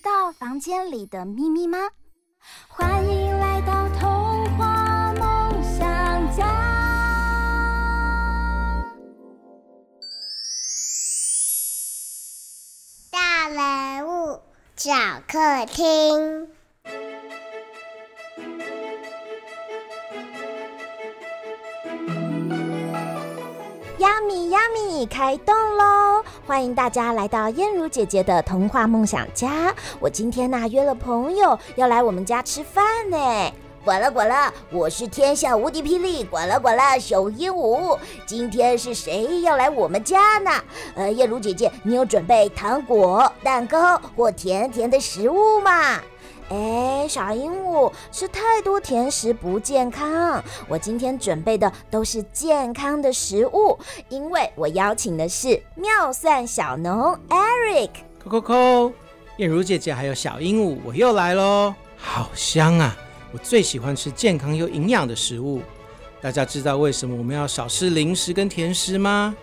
知道房间里的秘密吗？欢迎来到童话梦想家。大人物小客厅。呀米呀米，开动喽！欢迎大家来到燕如姐姐的童话梦想家。我今天呢、约了朋友要来我们家吃饭呢。管了管了，我是天下无敌霹雳管了管了小鹦鹉。今天是谁要来我们家呢？呃，燕如姐姐，你有准备糖果、蛋糕或甜甜的食物吗？哎，小鹦鹉，吃太多甜食不健康。我今天准备的都是健康的食物，因为我邀请的是妙算小农 Eric。扣扣扣，燕如姐姐还有小鹦鹉，我又来喽！好香啊！我最喜欢吃健康又营养的食物。大家知道为什么我们要少吃零食跟甜食吗？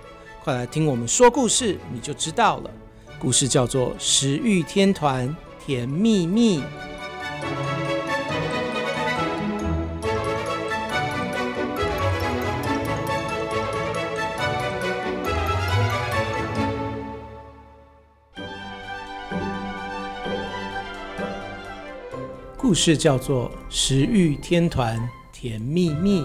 快来听我们说故事，你就知道了。故事叫做《食欲天团甜蜜蜜》。故事叫做《食欲天团甜蜜蜜》。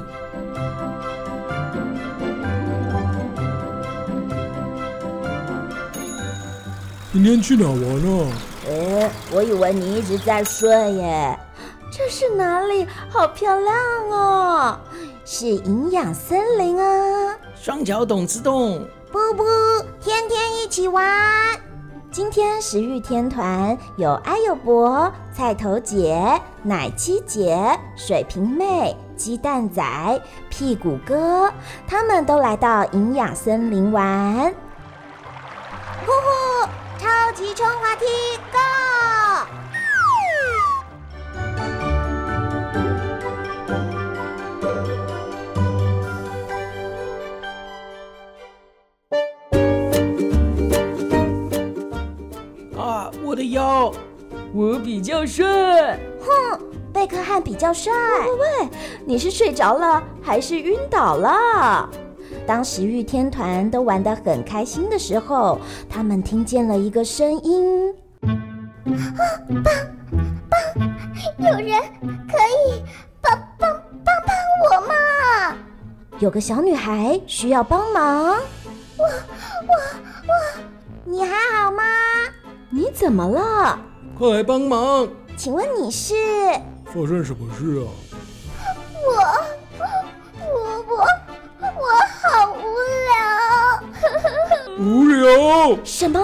今天去哪玩呢？哎，我以为你一直在睡耶。这是哪里？好漂亮哦！是营养森林啊！双脚懂自动，不不，天天一起玩。今天食欲天团有艾有博、菜头姐、奶七姐、水瓶妹、鸡蛋仔、屁股哥，他们都来到营养森林玩。呼呼，超级冲滑梯我的腰，我比较帅。哼，贝克汉比较帅。喂喂喂，你是睡着了还是晕倒了？当食欲天团都玩得很开心的时候，他们听见了一个声音：啊，帮帮，有人可以帮帮帮帮我吗？有个小女孩需要帮忙。我我我，你还好吗？你怎么了？快来帮忙！请问你是？发生什么事啊？我我我我好无聊。无聊？什么？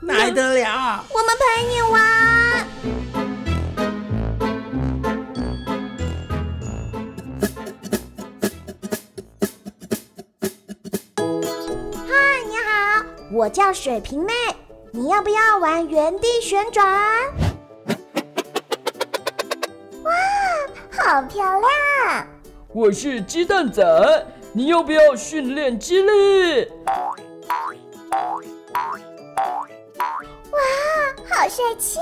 哪来得了？我们陪你玩。嗨，你好，我叫水瓶妹。你要不要玩原地旋转？哇，好漂亮！我是鸡蛋仔，你要不要训练肌力？哇，好 帅气！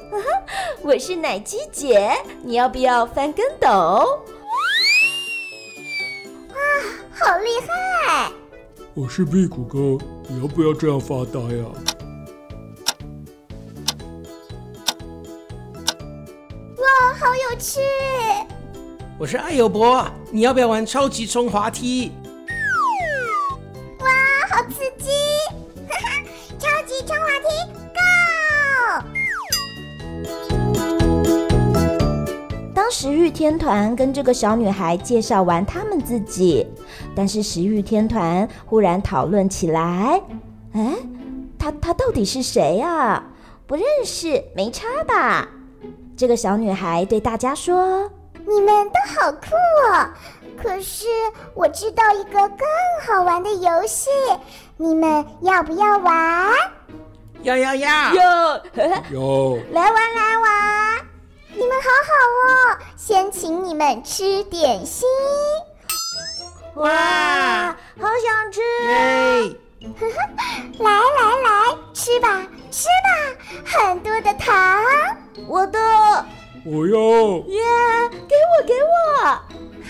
我是奶鸡姐，你要不要翻跟斗？哇，好厉害！我是屁股哥，你要不要这样发呆啊？哇，好有趣！我是艾有博，你要不要玩超级冲滑梯？哇，好刺激！哈哈，超级冲滑梯，Go！当时玉天团跟这个小女孩介绍完他们自己，但是食欲天团忽然讨论起来：“哎，她她到底是谁啊？不认识，没差吧？”这个小女孩对大家说：“你们都好酷哦！可是我知道一个更好玩的游戏，你们要不要玩？”“要要要！”“要！”“有！”“来玩来玩！”“你们好好哦，先请你们吃点心。”哇，好想吃！来来来，吃吧吃吧，很多的糖。我的，我要。耶，给我给我。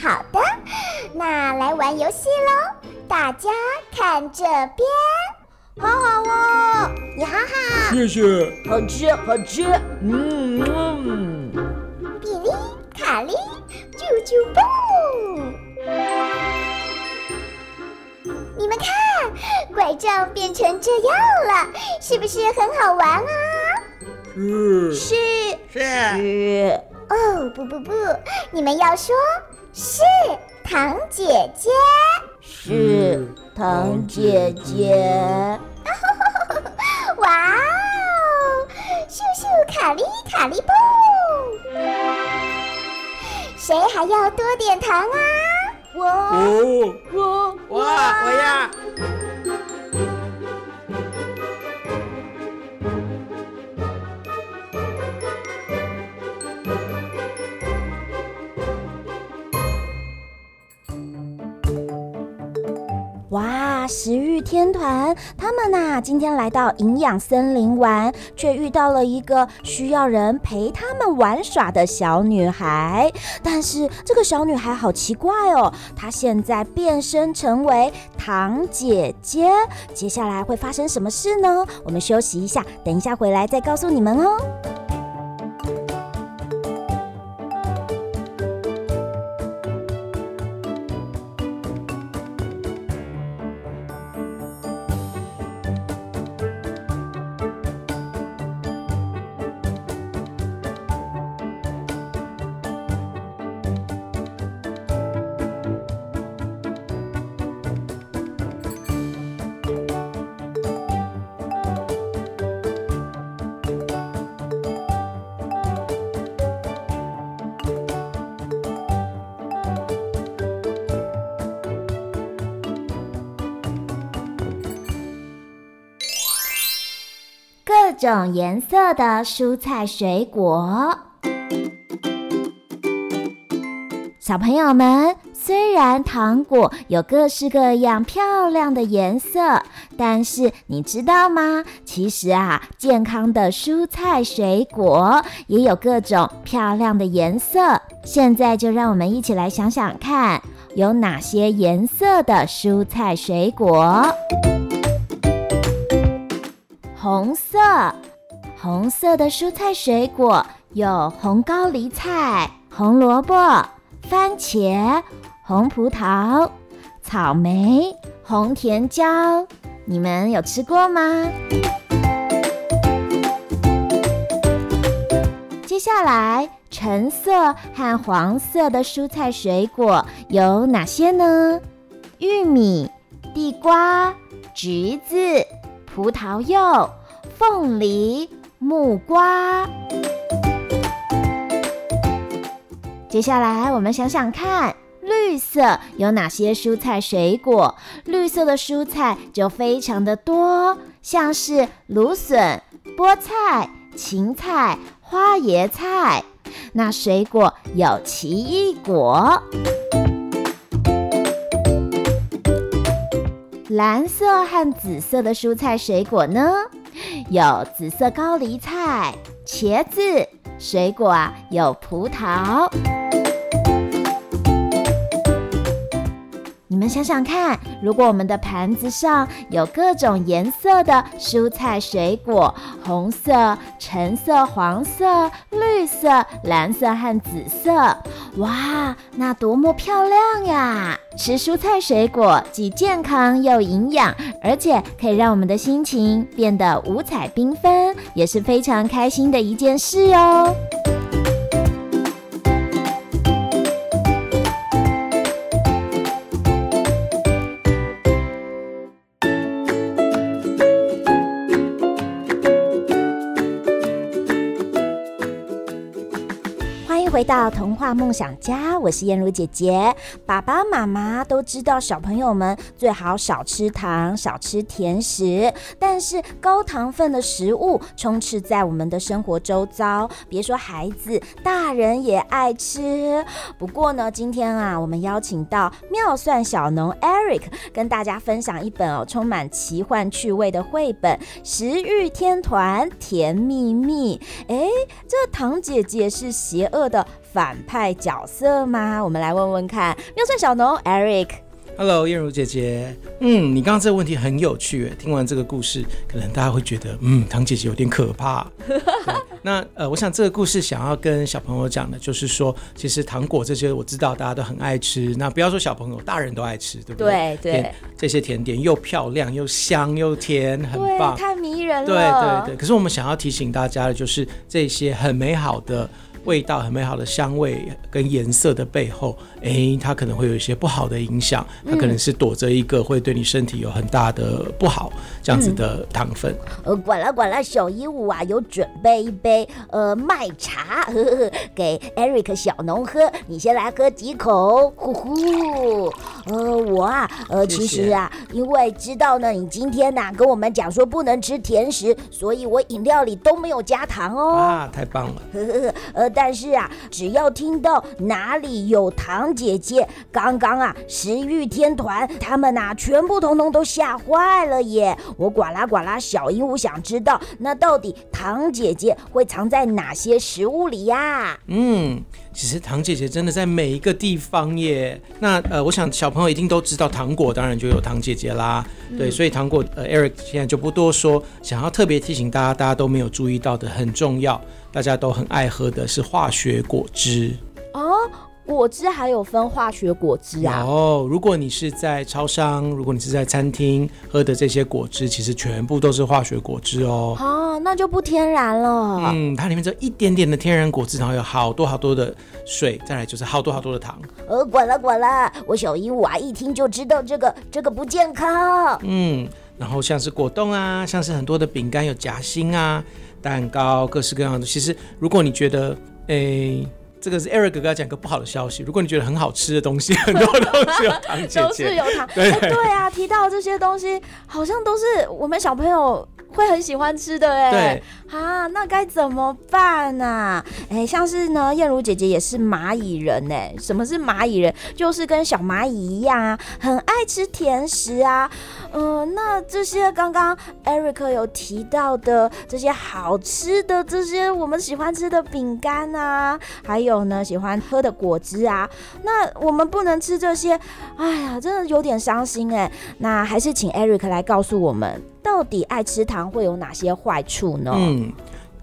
好的，那来玩游戏喽！大家看这边，好好哦，你好好。谢谢。好吃好吃，嗯嗯。比利卡利，啾啾蹦。你们看，拐杖变成这样了，是不是很好玩啊？是是是是。哦，不不不，你们要说是糖姐姐，是糖姐姐。哇哦，咻咻卡利卡利蹦，谁还要多点糖啊？我我我我我呀！食欲天团他们呐、今天来到营养森林玩，却遇到了一个需要人陪他们玩耍的小女孩。但是这个小女孩好奇怪哦，她现在变身成为糖姐姐，接下来会发生什么事呢？我们休息一下，等一下回来再告诉你们哦。各种颜色的蔬菜水果，小朋友们，虽然糖果有各式各样漂亮的颜色，但是你知道吗？其实啊，健康的蔬菜水果也有各种漂亮的颜色。现在就让我们一起来想想看，有哪些颜色的蔬菜水果？红色，红色的蔬菜水果有红高丽菜、红萝卜、番茄、红葡萄、草莓、红甜椒。你们有吃过吗？接下来，橙色和黄色的蔬菜水果有哪些呢？玉米、地瓜、橘子。葡萄柚、凤梨、木瓜。接下来，我们想想看，绿色有哪些蔬菜水果？绿色的蔬菜就非常的多，像是芦笋、菠菜、芹菜、花椰菜。那水果有奇异果。蓝色和紫色的蔬菜水果呢？有紫色高丽菜、茄子，水果啊有葡萄。你们想想看，如果我们的盘子上有各种颜色的蔬菜水果，红色、橙色、黄色、绿色、蓝色和紫色，哇，那多么漂亮呀！吃蔬菜水果既健康又营养，而且可以让我们的心情变得五彩缤纷，也是非常开心的一件事哟。回到童话梦想家，我是燕如姐姐。爸爸妈妈都知道，小朋友们最好少吃糖，少吃甜食。但是高糖分的食物充斥在我们的生活周遭，别说孩子，大人也爱吃。不过呢，今天啊，我们邀请到妙算小农 Eric 跟大家分享一本哦，充满奇幻趣味的绘本《食欲天团甜蜜蜜》。哎，这糖姐姐是邪恶的反派角色吗？我们来问问看，妙算小农 Eric。Hello，燕如姐姐。嗯，你刚刚这个问题很有趣。听完这个故事，可能大家会觉得，嗯，糖姐姐有点可怕。那呃，我想这个故事想要跟小朋友讲的，就是说，其实糖果这些我知道大家都很爱吃。那不要说小朋友，大人都爱吃，对不对？对对。这些甜点又漂亮又香又甜，很棒，太迷人了。对对对。可是我们想要提醒大家的，就是这些很美好的。味道很美好的香味跟颜色的背后，哎、欸，它可能会有一些不好的影响，它可能是躲着一个会对你身体有很大的不好这样子的糖分。嗯、呃，管啦管啦，小鹦鹉啊，有准备一杯呃麦茶呵呵给 Eric 小农喝，你先来喝几口，呼呼。呃，我啊，呃，其实啊，因为知道呢，你今天呐、啊、跟我们讲说不能吃甜食，所以我饮料里都没有加糖哦。啊，太棒了。呵呵呃。但是啊，只要听到哪里有糖姐姐，刚刚啊，食欲天团他们呐、啊，全部通通都吓坏了耶！我呱啦呱啦，小鹦鹉想知道，那到底糖姐姐会藏在哪些食物里呀？嗯，其实糖姐姐真的在每一个地方耶。那呃，我想小朋友一定都知道，糖果当然就有糖姐姐啦。嗯、对，所以糖果呃，Eric 现在就不多说，想要特别提醒大家，大家都没有注意到的很重要。大家都很爱喝的是化学果汁哦，果汁还有分化学果汁啊？哦，如果你是在超商，如果你是在餐厅喝的这些果汁，其实全部都是化学果汁哦。哦，那就不天然了。嗯，它里面只有一点点的天然果汁，然后有好多好多的水，再来就是好多好多的糖。呃，管了管了，我小鹦鹉啊，一听就知道这个这个不健康。嗯，然后像是果冻啊，像是很多的饼干有夹心啊。蛋糕，各式各样的。其实，如果你觉得，诶、欸，这个是 Eric 哥哥讲个不好的消息。如果你觉得很好吃的东西，很多东西有糖姐姐，都是有糖。对啊，提到这些东西，好像都是我们小朋友会很喜欢吃的哎。对啊，那该怎么办啊？哎、欸，像是呢，燕如姐姐也是蚂蚁人哎。什么是蚂蚁人？就是跟小蚂蚁一样啊，很爱吃甜食啊。嗯、呃，那这些刚刚 Eric 有提到的这些好吃的这些我们喜欢吃的饼干啊，还有呢喜欢喝的果汁啊，那我们不能吃这些，哎呀，真的有点伤心哎。那还是请 Eric 来告诉我们，到底爱吃糖会有哪些坏处呢？嗯，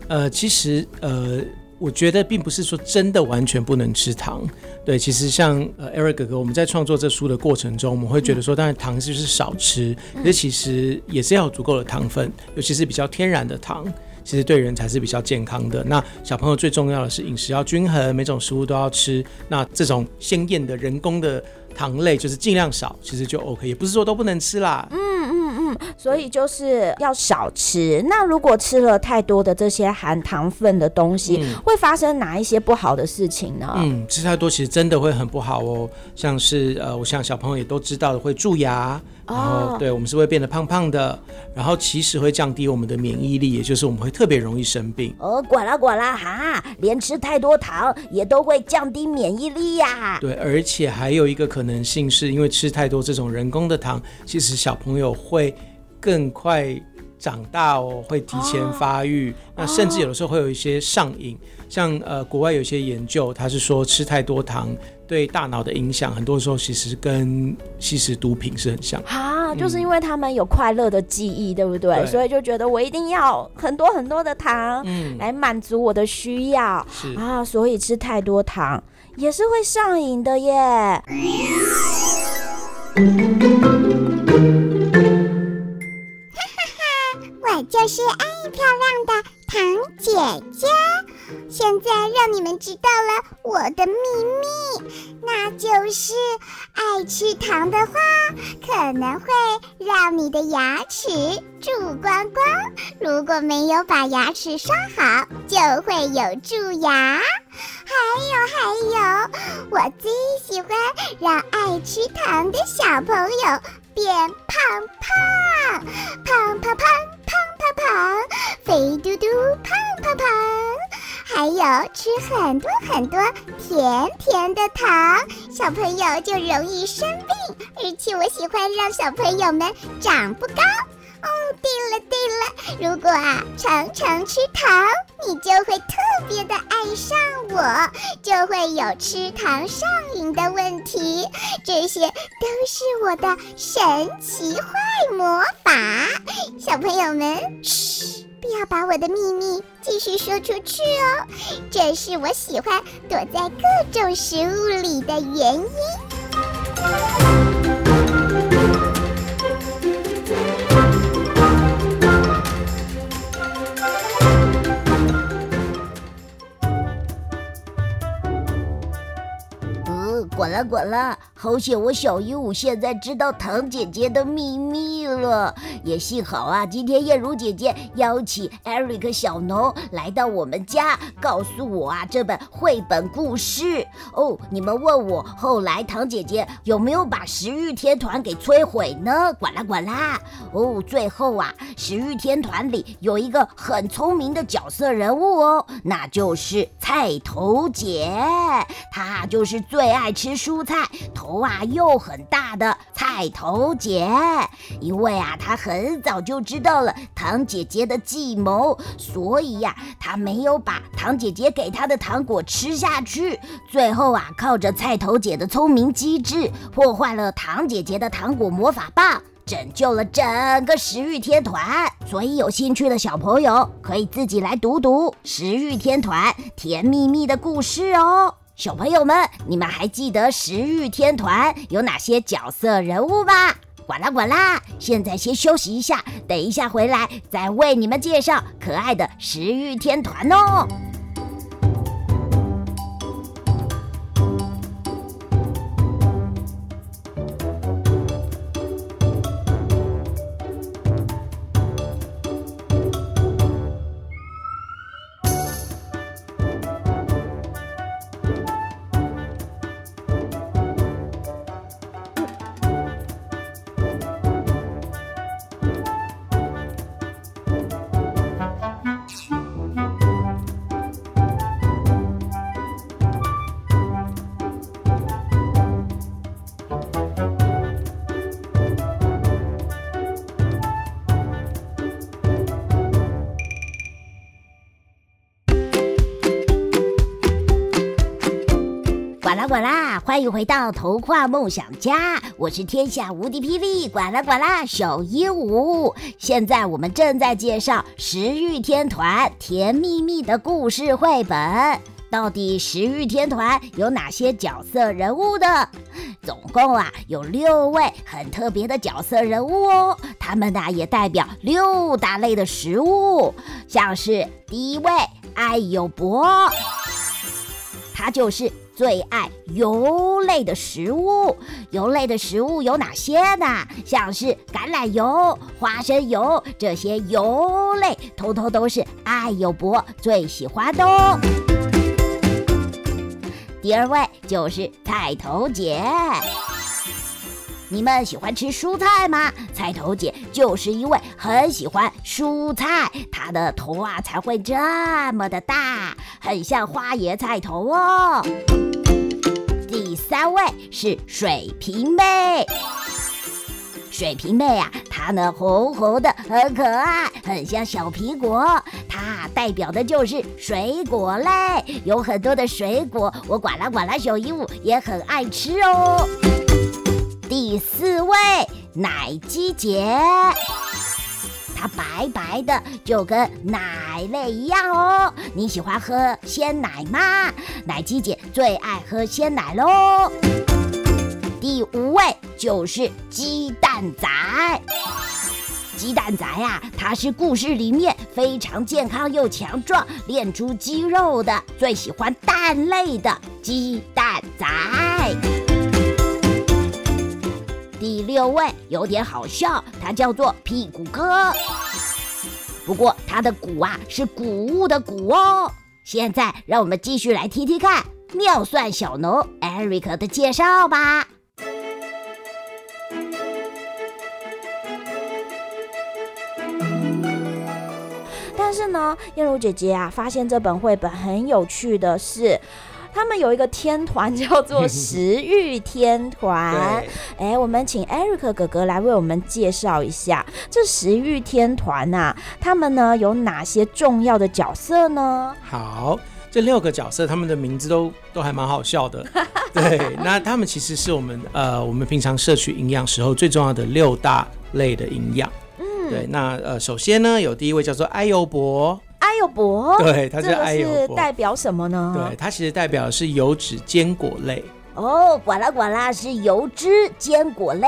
呃，其实呃。我觉得并不是说真的完全不能吃糖，对，其实像呃 Eric 哥哥，我们在创作这书的过程中，我们会觉得说，当然糖就是少吃，可是其实也是要有足够的糖分，尤其是比较天然的糖，其实对人才是比较健康的。那小朋友最重要的是饮食要均衡，每种食物都要吃，那这种鲜艳的人工的。糖类就是尽量少，其实就 OK，也不是说都不能吃啦。嗯所以就是要少吃。那如果吃了太多的这些含糖分的东西，嗯、会发生哪一些不好的事情呢？嗯，吃太多其实真的会很不好哦。像是呃，我想小朋友也都知道的，会蛀牙。然后，对，我们是会变得胖胖的，然后其实会降低我们的免疫力，也就是我们会特别容易生病。哦，管啦管啦哈，连吃太多糖也都会降低免疫力呀。对，而且还有一个可能性是因为吃太多这种人工的糖，其实小朋友会更快长大哦，会提前发育，哦、那甚至有的时候会有一些上瘾。像呃，国外有些研究，他是说吃太多糖对大脑的影响，很多时候其实跟吸食毒品是很像啊，就是因为他们有快乐的记忆，对不对？对，所以就觉得我一定要很多很多的糖，嗯，来满足我的需要，是啊，所以吃太多糖也是会上瘾的耶。哈哈哈，我就是爱漂亮的糖姐姐。现在让你们知道了我的秘密，那就是爱吃糖的话，可能会让你的牙齿蛀光光。如果没有把牙齿刷好，就会有蛀牙。还有还有，我最喜欢让爱吃糖的小朋友变胖胖，胖胖胖胖胖胖，肥嘟嘟胖胖胖。还有吃很多很多甜甜的糖，小朋友就容易生病。而且我喜欢让小朋友们长不高。哦，对了对了，如果啊常常吃糖，你就会特别的爱上我，就会有吃糖上瘾的问题。这些都是我的神奇坏魔法，小朋友们，要把我的秘密继续说出去哦，这是我喜欢躲在各种食物里的原因。滚了滚了，好险我小鹦鹉现在知道糖姐姐的秘密了。也幸好啊，今天燕如姐姐邀请 Eric 小农来到我们家，告诉我啊这本绘本故事。哦，你们问我后来糖姐姐有没有把食欲天团给摧毁呢？管啦管啦。哦，最后啊，食欲天团里有一个很聪明的角色人物哦，那就是菜头姐，她就是最爱。吃蔬菜，头啊又很大的菜头姐，因为啊，她很早就知道了糖姐姐的计谋，所以呀、她没有把糖姐姐给她的糖果吃下去。最后啊，靠着菜头姐的聪明机智，破坏了糖姐姐的糖果魔法棒，拯救了整个食欲天团。所以有兴趣的小朋友可以自己来读读食欲天团甜蜜蜜的故事哦。小朋友们，你们还记得食欲天团有哪些角色人物吗？管啦管啦，现在先休息一下，等一下回来再为你们介绍可爱的食欲天团哦。管啦管啦，欢迎回到童话梦想家，我是天下无敌霹雳管啦管啦小鹦鹉。现在我们正在介绍食欲天团甜蜜蜜的故事绘本。到底食欲天团有哪些角色人物呢？总共啊有六位很特别的角色人物哦，他们呢也代表六大类的食物，像是第一位艾友博，他就是。最爱油类的食物，油类的食物有哪些呢？像是橄榄油、花生油这些油类，通通都是艾友博最喜欢的哦。第二位就是菜头姐，你们喜欢吃蔬菜吗？菜头姐就是因为很喜欢蔬菜，她的头啊才会这么的大，很像花椰菜头哦。第三位是水瓶妹，水瓶妹啊，她呢红红的，很可爱，很像小苹果。它代表的就是水果类，有很多的水果，我管啦管啦小鹦鹉也很爱吃哦。第四位奶鸡姐。它白白的，就跟奶类一样哦。你喜欢喝鲜奶吗？奶鸡姐最爱喝鲜奶喽。第五位就是鸡蛋仔，鸡蛋仔啊，它是故事里面非常健康又强壮，练出肌肉的，最喜欢蛋类的鸡蛋仔。第六位有点好笑，它叫做屁股哥。不过它的鼓啊是谷物的谷哦。现在让我们继续来听听看妙算小农 Eric 的介绍吧。但是呢，燕如姐姐啊，发现这本绘本很有趣的是，他们有一个天团叫做 食欲天团。哎，我们请 Eric 哥哥来为我们介绍一下这食欲天团啊，他们呢有哪些重要的角色呢？好，这六个角色，他们的名字都都还蛮好笑的。对，那他们其实是我们呃，我们平常摄取营养时候最重要的六大类的营养。对，那呃，首先呢，有第一位叫做艾优伯，艾优伯，对，它是艾优伯，这个是代表什么呢？对，它其实代表的是油脂坚果类。哦，管啦管啦是油脂坚果类。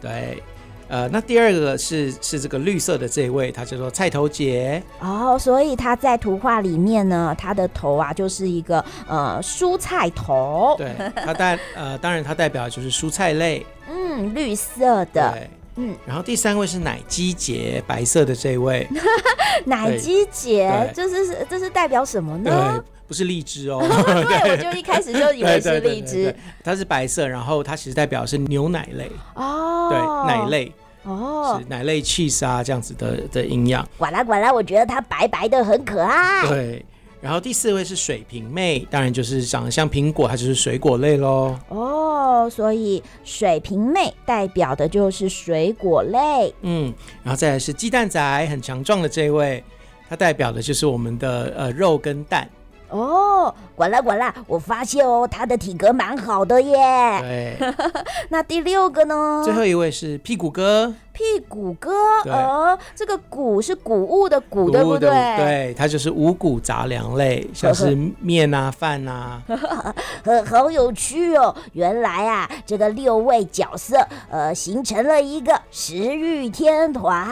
对，呃，那第二个是是这个绿色的这一位，它叫做菜头姐。哦，所以它在图画里面呢，它的头啊就是一个呃蔬菜头。对，它代呃当然它代表的就是蔬菜类。嗯，绿色的。对。嗯，然后第三位是奶鸡姐，白色的这位。奶鸡姐，这是这是代表什么呢？对，不是荔枝哦。对，我就一开始就以为是荔枝。它是白色，然后它其实代表的是牛奶类哦，对，奶类哦，是奶类 cheese 啊这样子的的营养。管啦管啦，我觉得它白白的很可爱。对。然后第四位是水瓶妹，当然就是长得像苹果，它就是水果类喽。哦，所以水瓶妹代表的就是水果类。嗯，然后再来是鸡蛋仔，很强壮的这一位，它代表的就是我们的呃肉跟蛋。哦，管啦管啦，我发现哦，他的体格蛮好的耶。对，那第六个呢？最后一位是屁股哥。屁股歌，呃，这个谷是谷物的谷，对不对？对，它就是五谷杂粮类，像是面啊、饭啊，很好有趣哦。原来啊，这个六位角色，呃，形成了一个食欲天团。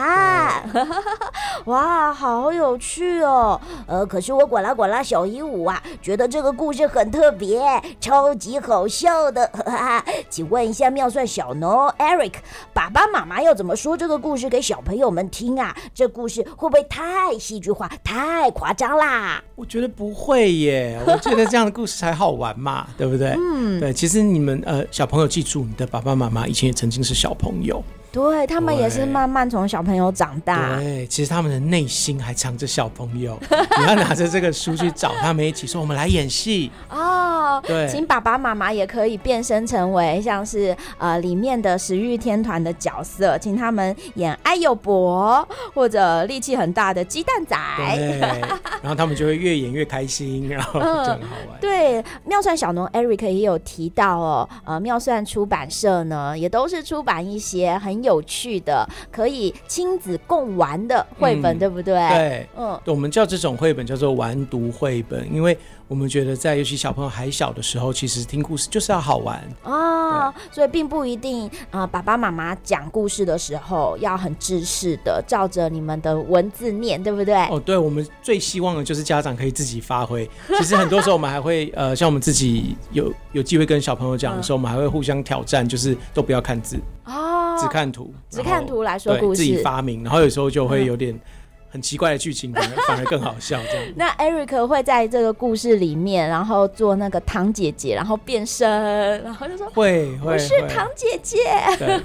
哇，好有趣哦。呃，可是我管啦管啦小鹦鹉啊，觉得这个故事很特别，超级好笑的。请问一下妙算小农 Eric，爸爸妈妈要怎么说这个故事给小朋友们听啊？这故事会不会太戏剧化、太夸张啦？我觉得不会耶，我觉得这样的故事才好玩嘛，对不对？嗯，对。其实你们呃，小朋友记住，你的爸爸妈妈以前也曾经是小朋友。对，他们也是慢慢从小朋友长大。对，其实他们的内心还藏着小朋友。你要拿着这个书去找他们一起说：“我们来演戏。”哦，对，请爸爸妈妈也可以变身成为像是呃里面的食欲天团的角色，请他们演艾优伯或者力气很大的鸡蛋仔。对，然后他们就会越演越开心，然后就很好玩。嗯、对，妙算小农 Eric 也有提到哦，呃，妙算出版社呢也都是出版一些很。有趣的，可以亲子共玩的绘本，嗯、对不对？对，嗯，我们叫这种绘本叫做玩读绘本，因为我们觉得在尤其小朋友还小的时候，其实听故事就是要好玩啊，对所以并不一定啊、呃，爸爸妈妈讲故事的时候要很知识的，照着你们的文字念，对不对？哦，对，我们最希望的就是家长可以自己发挥。其实很多时候我们还会呃，像我们自己有有机会跟小朋友讲的时候，嗯、我们还会互相挑战，就是都不要看字哦，只看图，只看图来说故事，自己发明，然后有时候就会有点。很奇怪的剧情，反而反而更好笑。这样，那 Eric 会在这个故事里面，然后做那个唐姐姐，然后变身，然后就说会会，我是唐姐姐，对，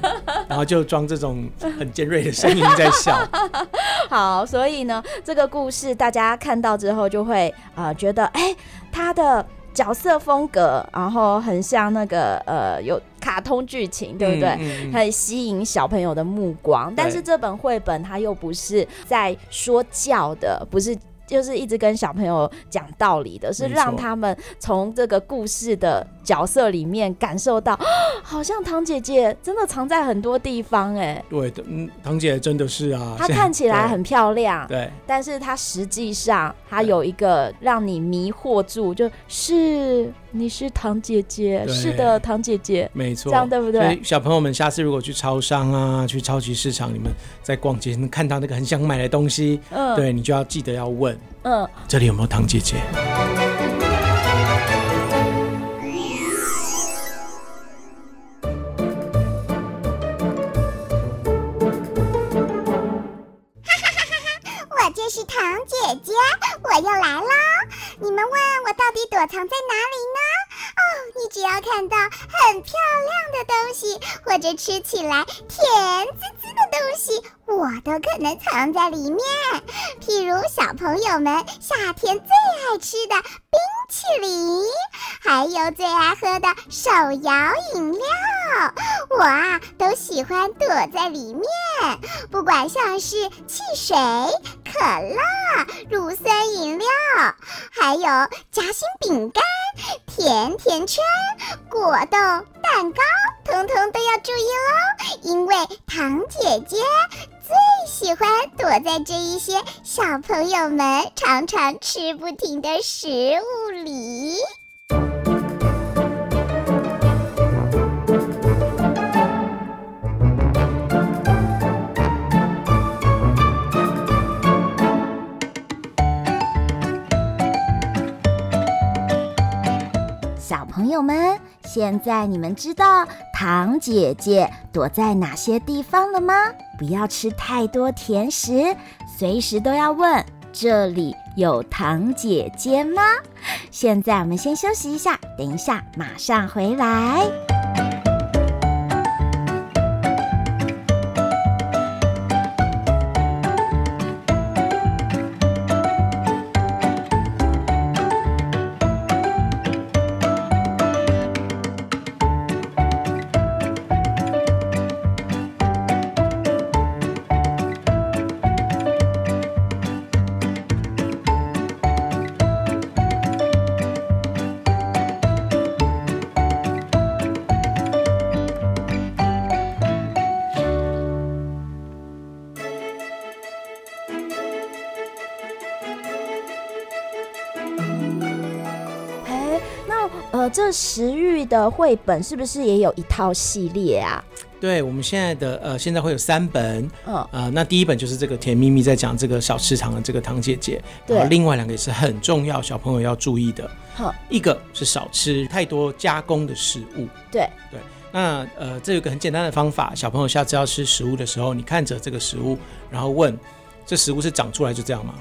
然后就装这种很尖锐的声音在笑。好，所以呢，这个故事大家看到之后就会啊、呃、觉得，哎、欸，他的。角色风格，然后很像那个呃，有卡通剧情，对不对？嗯嗯、很吸引小朋友的目光。但是这本绘本它又不是在说教的，不是。就是一直跟小朋友讲道理的，是让他们从这个故事的角色里面感受到，好像唐姐姐真的藏在很多地方哎。对的，嗯，唐姐真的是啊。她看起来很漂亮，对，但是她实际上她有一个让你迷惑住，就是你是唐姐姐，是的，唐姐姐，没错，这样对不对？所以小朋友们下次如果去超商啊，去超级市场，你们在逛街能看到那个很想买的东西，嗯，对你就要记得要问，嗯，这里有没有唐姐姐？藏在哪里呢？哦，你只要看到很漂亮的东西，或者吃起来甜滋滋的东西，我都可能藏在里面。譬如小朋友们夏天最爱吃的冰淇淋，还有最爱喝的手摇饮料，我啊都喜欢躲在里面。不管像是汽水、可乐、乳酸饮料，还有夹心饼干、甜甜圈、果冻、蛋糕，通通都要注意喽，因为糖姐姐最喜欢躲在这一些小朋友们常常吃不停的食物里。小朋友们，现在你们知道糖姐姐躲在哪些地方了吗？不要吃太多甜食，随时都要问：这里有糖姐姐吗？现在我们先休息一下，等一下马上回来。食欲的绘本是不是也有一套系列啊？对，我们现在的呃，现在会有三本，嗯，呃，那第一本就是这个甜蜜蜜在讲这个小吃堂的这个堂姐姐，对。然后另外两个也是很重要，小朋友要注意的，好，一个是少吃太多加工的食物，对。对，那呃，这有个很简单的方法，小朋友下次要吃食物的时候，你看着这个食物，然后问，这食物是长出来就这样吗？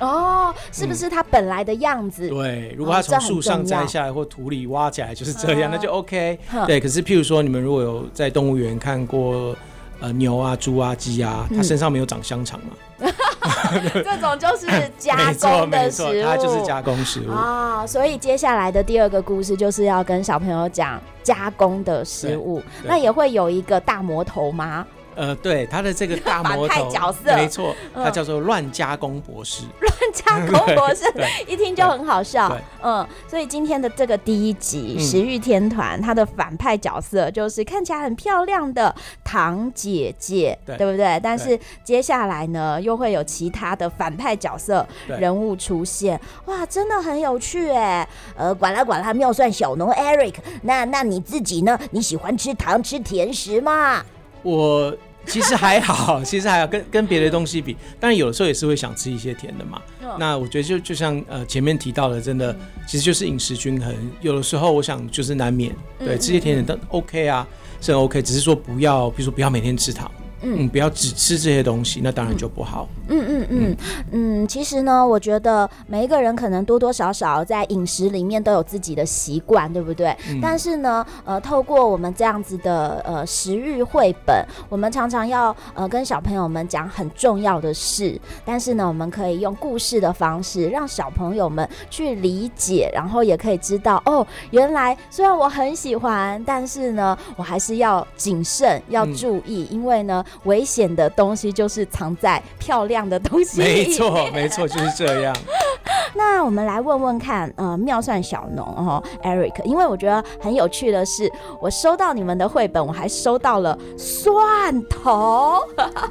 哦，是不是它本来的样子？对，如果它从树上摘下来或土里挖起来就是这样，那就 OK。对，可是譬如说，你们如果有在动物园看过呃牛啊、猪啊、鸡啊，它身上没有长香肠嘛？这种就是加工的食物，它就是加工食物啊。所以接下来的第二个故事就是要跟小朋友讲加工的食物，那也会有一个大魔头吗？呃，对，他的这个大魔头反派角色，没错，他叫做乱加工博士。乱加工博士，一听就很好笑。嗯，所以今天的这个第一集《食欲天团》，他的反派角色就是看起来很漂亮的唐姐姐，对不对？但是接下来呢，又会有其他的反派角色人物出现。哇，真的很有趣哎。呃，管啦管啦，妙算小农 Eric，那那你自己呢？你喜欢吃糖吃甜食吗？我。其实还好，其实还好，跟跟别的东西比，当然有的时候也是会想吃一些甜的嘛。哦、那我觉得就就像呃前面提到的，真的其实就是饮食均衡。有的时候我想就是难免，对，吃些甜点都 OK 啊，是很 OK，只是说不要，比如说不要每天吃糖。嗯，不要只吃这些东西，那当然就不好。嗯嗯嗯嗯，其实呢，我觉得每一个人可能多多少少在饮食里面都有自己的习惯，对不对？嗯、但是呢，呃，透过我们这样子的呃食育绘本，我们常常要呃跟小朋友们讲很重要的事，但是呢，我们可以用故事的方式让小朋友们去理解，然后也可以知道哦，原来虽然我很喜欢，但是呢，我还是要谨慎，要注意，嗯、因为呢。危险的东西就是藏在漂亮的东西里。没错，没错，就是这样。那我们来问问看，呃，妙算小农哦，Eric，因为我觉得很有趣的是，我收到你们的绘本，我还收到了蒜头。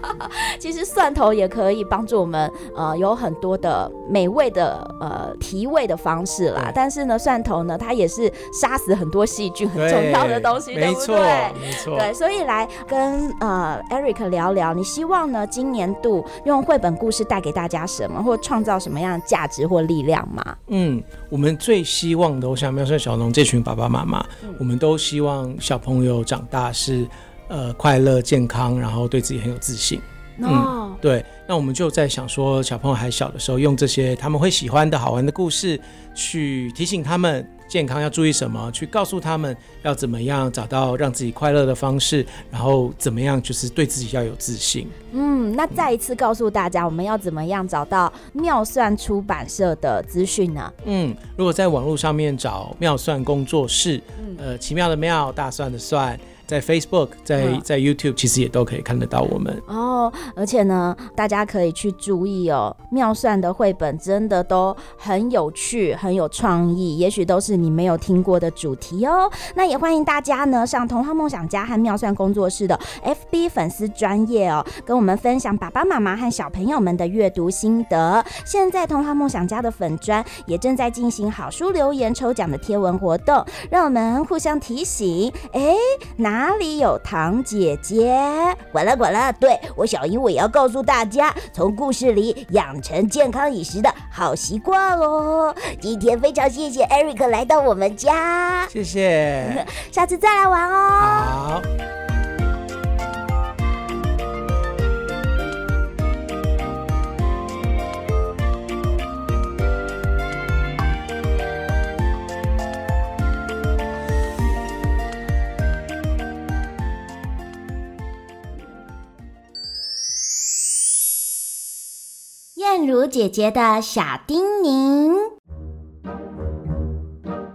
其实蒜头也可以帮助我们，呃，有很多的美味的呃提味的方式啦。但是呢，蒜头呢，它也是杀死很多细菌很重要的东西，对，对不对？没错，没错。对，所以来跟呃 Eric 聊聊，你希望呢今年度用绘本故事带给大家什么，或创造什么样的价值或力量吗？嗯，我们最希望的，我想妙算小龙这群爸爸妈妈，嗯、我们都希望小朋友长大是呃快乐健康，然后对自己很有自信。哦、嗯，对。那我们就在想说，小朋友还小的时候，用这些他们会喜欢的好玩的故事，去提醒他们健康要注意什么，去告诉他们要怎么样找到让自己快乐的方式，然后怎么样就是对自己要有自信。嗯，那再一次告诉大家，我们要怎么样找到妙算出版社的资讯呢？嗯，如果在网络上面找妙算工作室，嗯、呃，奇妙的妙，大蒜的蒜。在 Facebook，在在 YouTube，其实也都可以看得到我们哦。而且呢，大家可以去注意哦，妙算的绘本真的都很有趣，很有创意，也许都是你没有听过的主题哦。那也欢迎大家呢上童话梦想家和妙算工作室的 FB 粉丝专业哦，跟我们分享爸爸妈妈和小朋友们的阅读心得。现在童话梦想家的粉专也正在进行好书留言抽奖的贴文活动，让我们互相提醒。哎，拿。哪里有糖姐姐？管了管了，对，我小鹦鹉也要告诉大家，从故事里养成健康饮食的好习惯哦。今天非常谢谢 Eric 来到我们家，谢谢，下次再来玩哦。好。燕如姐姐的小叮咛。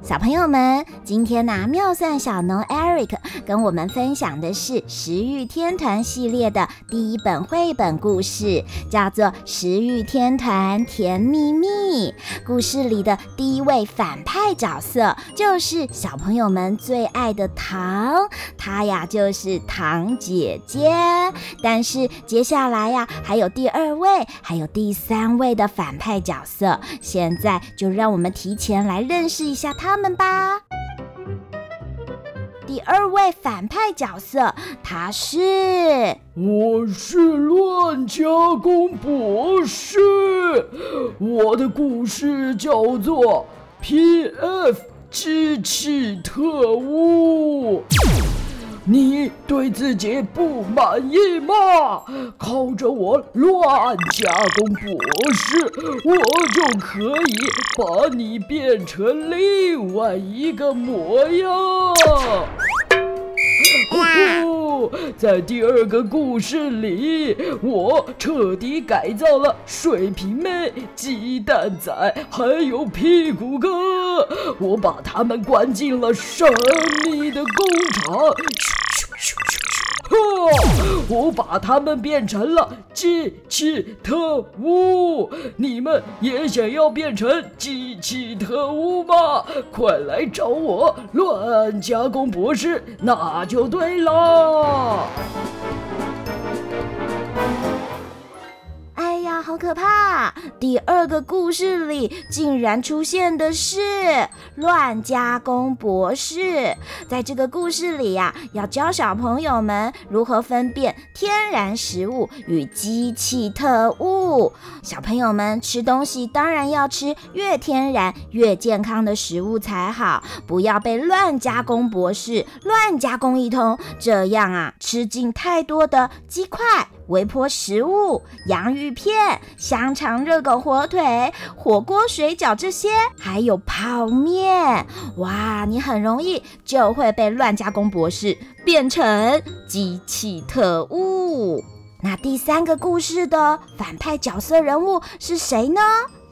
小朋友们，今天呢、妙算小农 Eric 跟我们分享的是食欲天团系列的第一本绘本故事，叫做《食欲天团甜蜜蜜》。故事里的第一位反派角色就是小朋友们最爱的糖，她呀就是糖姐姐。但是接下来呀，还有第二位，还有第三位的反派角色。现在就让我们提前来认识一下他。他们吧。第二位反派角色，他是，我是乱加工博士。我的故事叫做 P.F. 机器特务。你对自己不满意吗？靠着我乱加工博士，我就可以把你变成另外一个模样。哦，在第二个故事里，我彻底改造了水瓶妹、鸡蛋仔还有屁股哥，我把他们关进了神秘的工厂。我把他们变成了机器特务，你们也想要变成机器特务吗？快来找我，乱加工博士，那就对了。好可怕！第二个故事里竟然出现的是乱加工博士。在这个故事里呀、要教小朋友们如何分辨天然食物与机器特务。小朋友们吃东西当然要吃越天然越健康的食物才好，不要被乱加工博士乱加工一通，这样啊，吃进太多的鸡块。微波食物、洋芋片、香肠、热狗、火腿、火锅、水饺这些，还有泡面，哇！你很容易就会被乱加工博士变成机器特务。那第三个故事的反派角色人物是谁呢？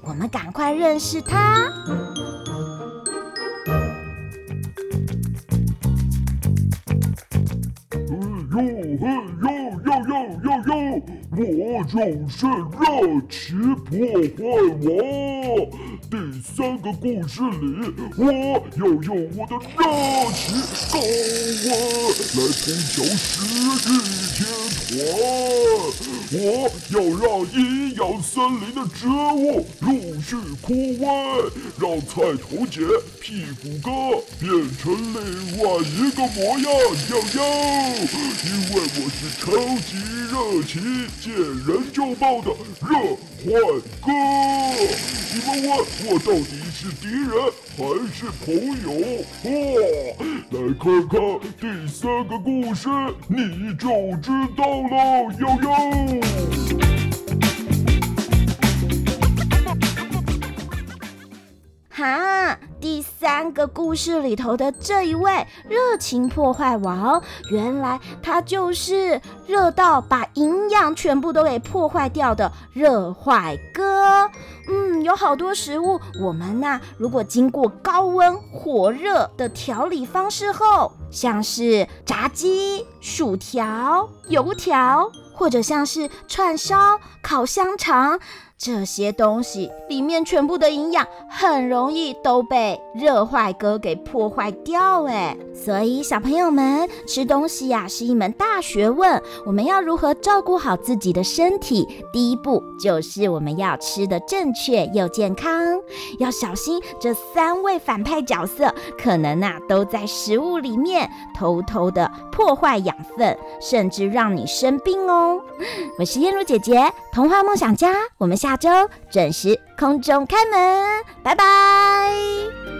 我们赶快认识他。我就是热奇破坏王。第三个故事里，我要用我的热奇高温来烹调十亿天团。我要让一养森林的植物陆续枯萎，让菜头姐、屁股哥变成另外一个模样，哟哟！因为我是超级热情、见人就爆的热坏哥。你们问我到底是敌人还是朋友？哦，来看看第三个故事，你就知道了，哟哟！哈，第三个故事里头的这一位热情破坏王，原来他就是热到把营养全部都给破坏掉的热坏哥。嗯，有好多食物，我们呐，如果经过高温火热的调理方式后，像是炸鸡、薯条、油条，或者像是串烧、烤香肠。这些东西里面全部的营养很容易都被热坏哥给破坏掉哎，所以小朋友们吃东西呀是一门大学问。我们要如何照顾好自己的身体？第一步就是我们要吃的正确又健康。要小心这三位反派角色可能呐都在食物里面偷偷的破坏养分，甚至让你生病哦。我是燕如姐姐，童话梦想家，我们下。下周准时空中开门，拜拜。